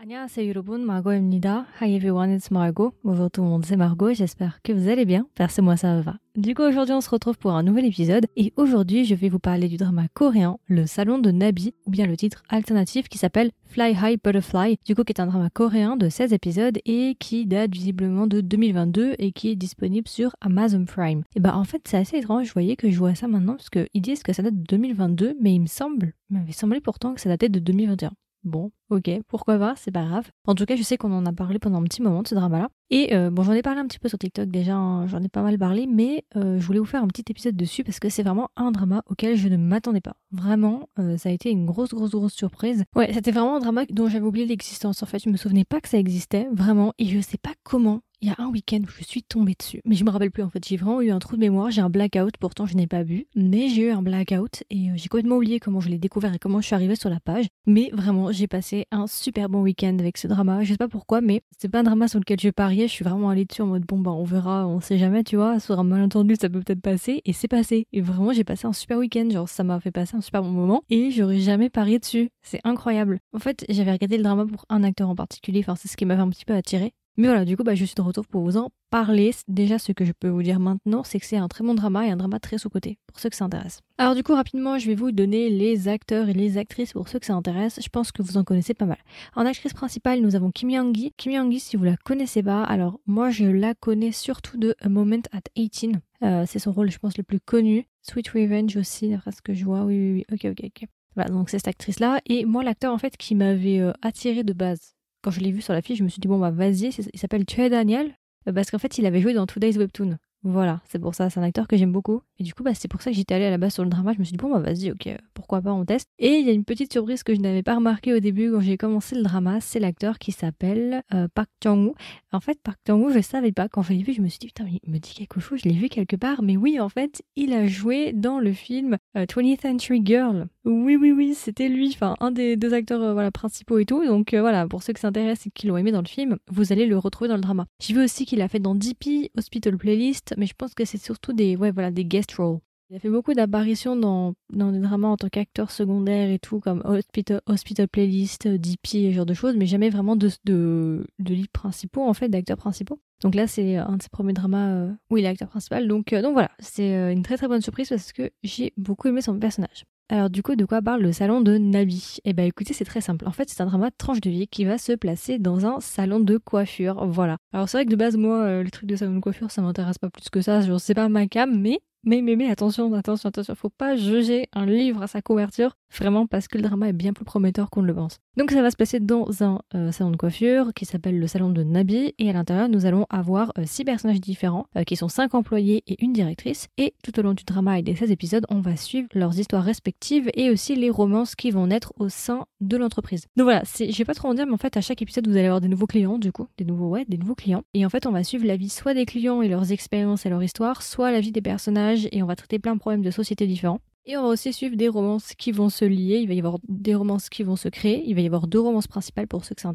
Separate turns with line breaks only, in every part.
Annyeonghaseyo Yorobun, Margot Hi everyone, it's Margot. Bonjour tout le monde, c'est Margot, j'espère que vous allez bien. Percez-moi ça va. Du coup, aujourd'hui, on se retrouve pour un nouvel épisode et aujourd'hui, je vais vous parler du drama coréen Le Salon de Nabi ou bien le titre alternatif qui s'appelle Fly High Butterfly, du coup qui est un drama coréen de 16 épisodes et qui date visiblement de 2022 et qui est disponible sur Amazon Prime. Et bah en fait, c'est assez étrange, vous voyez que je vois ça maintenant parce qu'ils disent que ça date de 2022, mais il me semble, il m'avait semblé pourtant que ça datait de 2021. Bon, ok, pourquoi pas, c'est pas grave. En tout cas, je sais qu'on en a parlé pendant un petit moment de ce drama-là. Et euh, bon, j'en ai parlé un petit peu sur TikTok déjà, hein, j'en ai pas mal parlé, mais euh, je voulais vous faire un petit épisode dessus parce que c'est vraiment un drama auquel je ne m'attendais pas. Vraiment, euh, ça a été une grosse, grosse, grosse surprise. Ouais, c'était vraiment un drama dont j'avais oublié l'existence. En fait, je me souvenais pas que ça existait, vraiment, et je sais pas comment il y a un week-end où je suis tombée dessus. Mais je me rappelle plus en fait. J'ai vraiment eu un trou de mémoire. J'ai un blackout. Pourtant, je n'ai pas vu. Mais j'ai eu un blackout et j'ai complètement oublié comment je l'ai découvert et comment je suis arrivée sur la page. Mais vraiment, j'ai passé un super bon week-end avec ce drama. Je sais pas pourquoi, mais c'est pas un drama sur lequel je pariais. Je suis vraiment allée dessus en mode bon, bah on verra, on sait jamais, tu vois. Sur un malentendu, ça peut peut-être passer. Et c'est passé. Et vraiment, j'ai passé un super week-end. Genre, ça m'a fait passer un super bon moment. Et j'aurais jamais parié dessus. C'est incroyable. En fait, j'avais regardé le drama pour un acteur en particulier. Enfin, c'est ce qui m'avait un petit peu attiré. Mais voilà, du coup, bah, je suis de retour pour vous en parler. Déjà, ce que je peux vous dire maintenant, c'est que c'est un très bon drama et un drama très sous-côté, pour ceux que ça intéresse. Alors du coup, rapidement, je vais vous donner les acteurs et les actrices pour ceux que ça intéresse. Je pense que vous en connaissez pas mal. En actrice principale, nous avons Kim Young-gi. Kim Young-gi, si vous la connaissez pas, alors moi, je la connais surtout de A Moment at 18. Euh, c'est son rôle, je pense, le plus connu. Sweet Revenge aussi, d'après ce que je vois. Oui, oui, oui. Ok, ok, ok. Voilà, donc c'est cette actrice-là. Et moi, l'acteur, en fait, qui m'avait euh, attiré de base quand je l'ai vu sur la fiche, je me suis dit, bon, bah vas-y, il s'appelle Tue Daniel, euh, parce qu'en fait, il avait joué dans Today's Webtoon. Voilà, c'est pour ça, c'est un acteur que j'aime beaucoup. Et du coup, bah, c'est pour ça que j'étais allée à la base sur le drama. Je me suis dit, bon, bah vas-y, ok, pourquoi pas, on teste. Et il y a une petite surprise que je n'avais pas remarquée au début quand j'ai commencé le drama, c'est l'acteur qui s'appelle euh, Park Jang-woo. En fait, Park Jang-woo, je savais pas. Quand je l'ai vu, je me suis dit, putain, il me dit quelque chose, je l'ai vu quelque part. Mais oui, en fait, il a joué dans le film 20th euh, Century Girl. Oui, oui, oui, c'était lui, enfin, un des deux acteurs euh, principaux et tout. Donc voilà, pour ceux qui s'intéressent et qui l'ont aimé dans le film, vous allez le retrouver dans le drama. J'ai vu aussi qu'il a fait dans DP, Hospital Playlist, mais je pense que c'est surtout des, ouais, voilà, des guest roles. Il a fait beaucoup d'apparitions dans, des dramas en tant qu'acteur secondaire et tout, comme Hospital, Playlist, DP et ce genre de choses, mais jamais vraiment de, lead principaux, en fait, d'acteurs principaux. Donc là, c'est un de ses premiers dramas euh, où il est acteur principal. Donc, euh, donc voilà, c'est euh, une très très bonne surprise parce que j'ai beaucoup aimé son personnage. Alors du coup, de quoi parle le salon de Nabi? Eh ben écoutez, c'est très simple. En fait, c'est un drama de tranche de vie qui va se placer dans un salon de coiffure. Voilà. Alors c'est vrai que de base, moi, les trucs de salon de coiffure, ça m'intéresse pas plus que ça. Je sais pas ma cam, mais mais, mais, mais, attention, attention, attention, faut pas juger un livre à sa couverture, vraiment parce que le drama est bien plus prometteur qu'on ne le pense. Donc ça va se passer dans un euh, salon de coiffure qui s'appelle le salon de Nabi, et à l'intérieur nous allons avoir euh, six personnages différents, euh, qui sont cinq employés et une directrice, et tout au long du drama et des 16 épisodes, on va suivre leurs histoires respectives et aussi les romances qui vont naître au sein de l'entreprise. Donc voilà, je vais pas trop en dire, mais en fait à chaque épisode vous allez avoir des nouveaux clients, du coup, des nouveaux, ouais, des nouveaux clients, et en fait on va suivre la vie soit des clients et leurs expériences et leur histoire, soit la vie des personnages et on va traiter plein de problèmes de société différents. Et on va aussi suivre des romances qui vont se lier, il va y avoir des romances qui vont se créer, il va y avoir deux romances principales pour ceux que ça.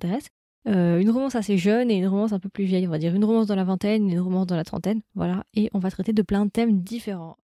Euh, une romance assez jeune et une romance un peu plus vieille, on va dire une romance dans la vingtaine et une romance dans la trentaine, voilà, et on va traiter de plein de thèmes différents.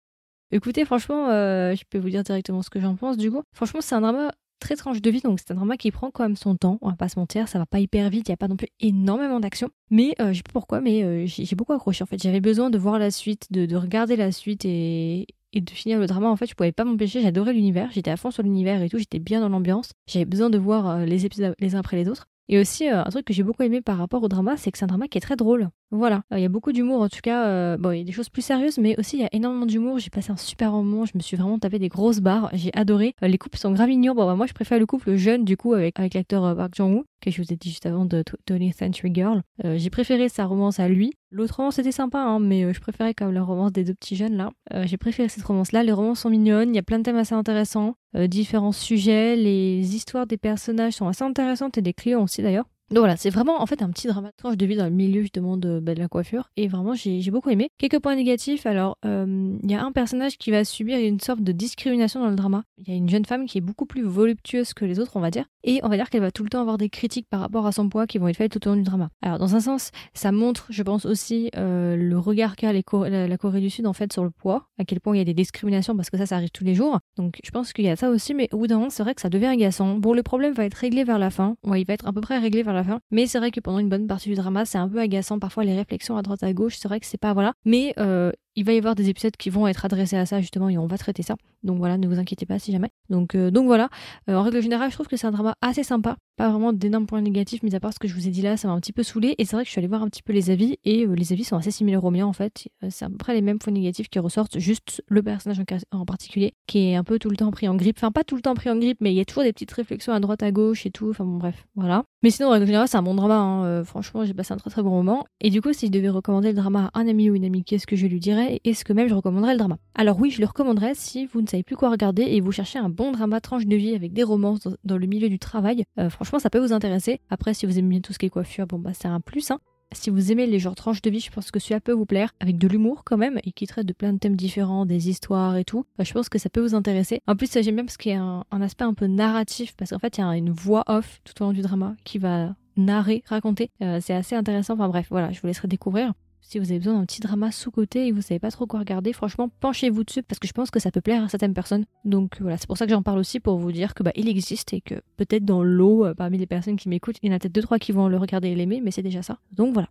Écoutez, franchement, euh, je peux vous dire directement ce que j'en pense du coup. Franchement, c'est un drama très tranche de vie, donc c'est un drama qui prend quand même son temps, on va pas se mentir, ça va pas hyper vite, il y a pas non plus énormément d'action, mais euh, je sais pas pourquoi, mais euh, j'ai beaucoup accroché en fait, j'avais besoin de voir la suite, de, de regarder la suite et, et de finir le drama, en fait, je pouvais pas m'empêcher, j'adorais l'univers, j'étais à fond sur l'univers et tout, j'étais bien dans l'ambiance, j'avais besoin de voir euh, les épisodes les uns après les autres. Et aussi, un truc que j'ai beaucoup aimé par rapport au drama, c'est que c'est un drama qui est très drôle. Voilà, il y a beaucoup d'humour en tout cas. bon, il y a des choses plus sérieuses, mais aussi il y a énormément d'humour. J'ai passé un super moment, je me suis vraiment tapé des grosses barres. J'ai adoré. les couples sont grave mignons. Bon, bah, moi je préfère le couple jeune du coup avec, avec l'acteur Park Jong-woo, que je vous ai dit juste avant de Tony Century Girl. j'ai préféré sa romance à lui. L'autre romance était sympa, hein, mais je préférais quand même la romance des deux petits jeunes là. j'ai préféré cette romance-là. Les romances sont mignonnes, il y a plein de thèmes assez intéressants, différents sujets, les histoires des personnages sont assez intéressantes et des clients aussi d'ailleurs. Donc voilà, c'est vraiment en fait un petit drama de vie dans le milieu justement de, bah, de la coiffure. Et vraiment, j'ai beaucoup aimé. Quelques points négatifs. Alors, euh, il y a un personnage qui va subir une sorte de discrimination dans le drama. Il y a une jeune femme qui est beaucoup plus voluptueuse que les autres, on va dire. Et on va dire qu'elle va tout le temps avoir des critiques par rapport à son poids qui vont être faites tout au long du drama. Alors, dans un sens, ça montre, je pense aussi, euh, le regard qu'a la, la Corée du Sud en fait sur le poids, à quel point il y a des discriminations parce que ça, ça arrive tous les jours. Donc, je pense qu'il y a ça aussi, mais au bout d'un moment, c'est vrai que ça devient agaçant. Bon, le problème va être réglé vers la fin. Ouais, il va être à peu près réglé vers la fin. Mais c'est vrai que pendant une bonne partie du drama, c'est un peu agaçant. Parfois, les réflexions à droite à gauche, c'est vrai que c'est pas voilà. Mais euh, il va y avoir des épisodes qui vont être adressés à ça justement et on va traiter ça. Donc voilà, ne vous inquiétez pas si jamais. Donc, euh, donc voilà, euh, en règle générale, je trouve que c'est un drama assez sympa. Pas vraiment d'énormes points négatifs, mis à part ce que je vous ai dit là, ça m'a un petit peu saoulé. Et c'est vrai que je suis allée voir un petit peu les avis et les avis sont assez similaires aux miens en fait. c'est à peu près les mêmes points négatifs qui ressortent, juste le personnage en, particulier qui est un peu tout le temps pris en grippe. Enfin, pas tout le temps pris en grippe, mais il y a toujours des petites réflexions à droite à gauche et tout. Enfin bon, bref, voilà. Mais sinon, en règle générale, c'est un bon drama. Hein. Euh, franchement, j'ai passé un très très bon moment. Et du coup, si je devais recommander le drama à un ami ou une amie, qu'est-ce que je lui dirais? Est-ce que même je recommanderais le drama Alors oui, je le recommanderais si vous ne savez plus quoi regarder et vous cherchez un bon drama tranche de vie avec des romances dans, le milieu du travail. Euh, franchement, ça peut vous intéresser. Après, si vous aimez bien tout ce qui est coiffure, bon bah c'est un plus. Hein. Si vous aimez les genres tranches de vie, je pense que celui-là peut vous plaire, avec de l'humour quand même, et qui traite de plein de thèmes différents, des histoires et tout. Euh, je pense que ça peut vous intéresser. En plus, j'aime bien parce qu'il y a un, un, aspect un peu narratif, parce qu'en fait, il y a une voix off tout au long du drama qui va narrer, raconter. Euh, c'est assez intéressant. Enfin bref, voilà, je vous laisserai découvrir. Si vous avez besoin d'un petit drama sous-côté et vous savez pas trop quoi regarder, franchement, penchez-vous dessus parce que je pense que ça peut plaire à certaines personnes. Donc voilà, c'est pour ça que j'en parle aussi pour vous dire que bah il existe et que peut-être dans l'eau, euh, parmi les personnes qui m'écoutent, il y en a peut-être deux trois qui vont le regarder et l'aimer, mais c'est déjà ça. Donc voilà.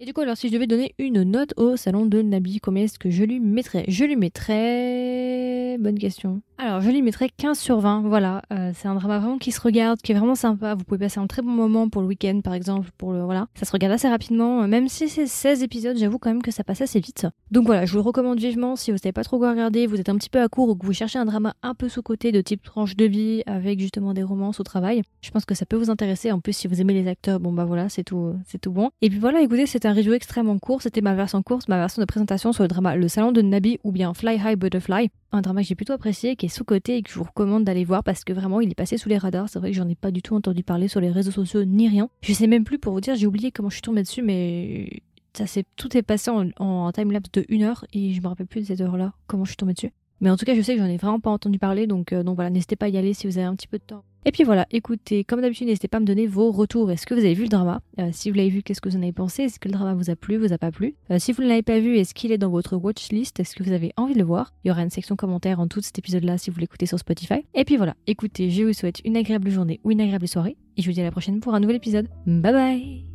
Et du coup, alors si je devais donner une note au salon de Nabi, combien est-ce que je lui mettrais? Je lui mettrais... Bonne question. Alors, je lui mettrais 15 sur 20. Voilà, euh, c'est un drama vraiment qui se regarde, qui est vraiment sympa. Vous pouvez passer un très bon moment pour le week-end, par exemple, pour le voilà. Ça se regarde assez rapidement, même si c'est 16 épisodes. J'avoue quand même que ça passe assez vite. Donc voilà, je vous le recommande vivement si vous savez pas trop quoi regarder, vous êtes un petit peu à court ou que vous cherchez un drama un peu sous côté de type tranche de vie avec justement des romances au travail. Je pense que ça peut vous intéresser. En plus, si vous aimez les acteurs, bon bah voilà, c'est tout, tout bon. Et puis voilà, écoutez, c'est un review extrêmement court. C'était ma version courte, ma version de présentation sur le drama Le Salon de Nabi ou bien Fly High Butterfly un drama que j'ai plutôt apprécié, qui est sous-côté et que je vous recommande d'aller voir parce que vraiment il est passé sous les radars. C'est vrai que j'en ai pas du tout entendu parler sur les réseaux sociaux ni rien. Je sais même plus pour vous dire, j'ai oublié comment je suis tombée dessus, mais ça c'est tout est passé en, en timelapse de une heure et je me rappelle plus de cette heure-là, comment je suis tombée dessus. Mais en tout cas, je sais que j'en ai vraiment pas entendu parler, donc, euh, donc voilà, n'hésitez pas à y aller si vous avez un petit peu de temps. Et puis voilà, écoutez, comme d'habitude, n'hésitez pas à me donner vos retours. Est-ce que vous avez vu le drama? Euh, Si vous l'avez vu, qu'est-ce que vous en avez pensé? Est-ce que le drama vous a plu, vous a pas plu? Euh, Si vous ne l'avez pas vu, est-ce qu'il est dans votre watchlist? Est-ce que vous avez envie de le voir? Il y aura une section commentaire en tout cet épisode-là si vous l'écoutez sur Spotify. Et puis voilà, écoutez, je vous souhaite une agréable journée ou une agréable soirée, et je vous dis à la prochaine pour un nouvel épisode. Bye bye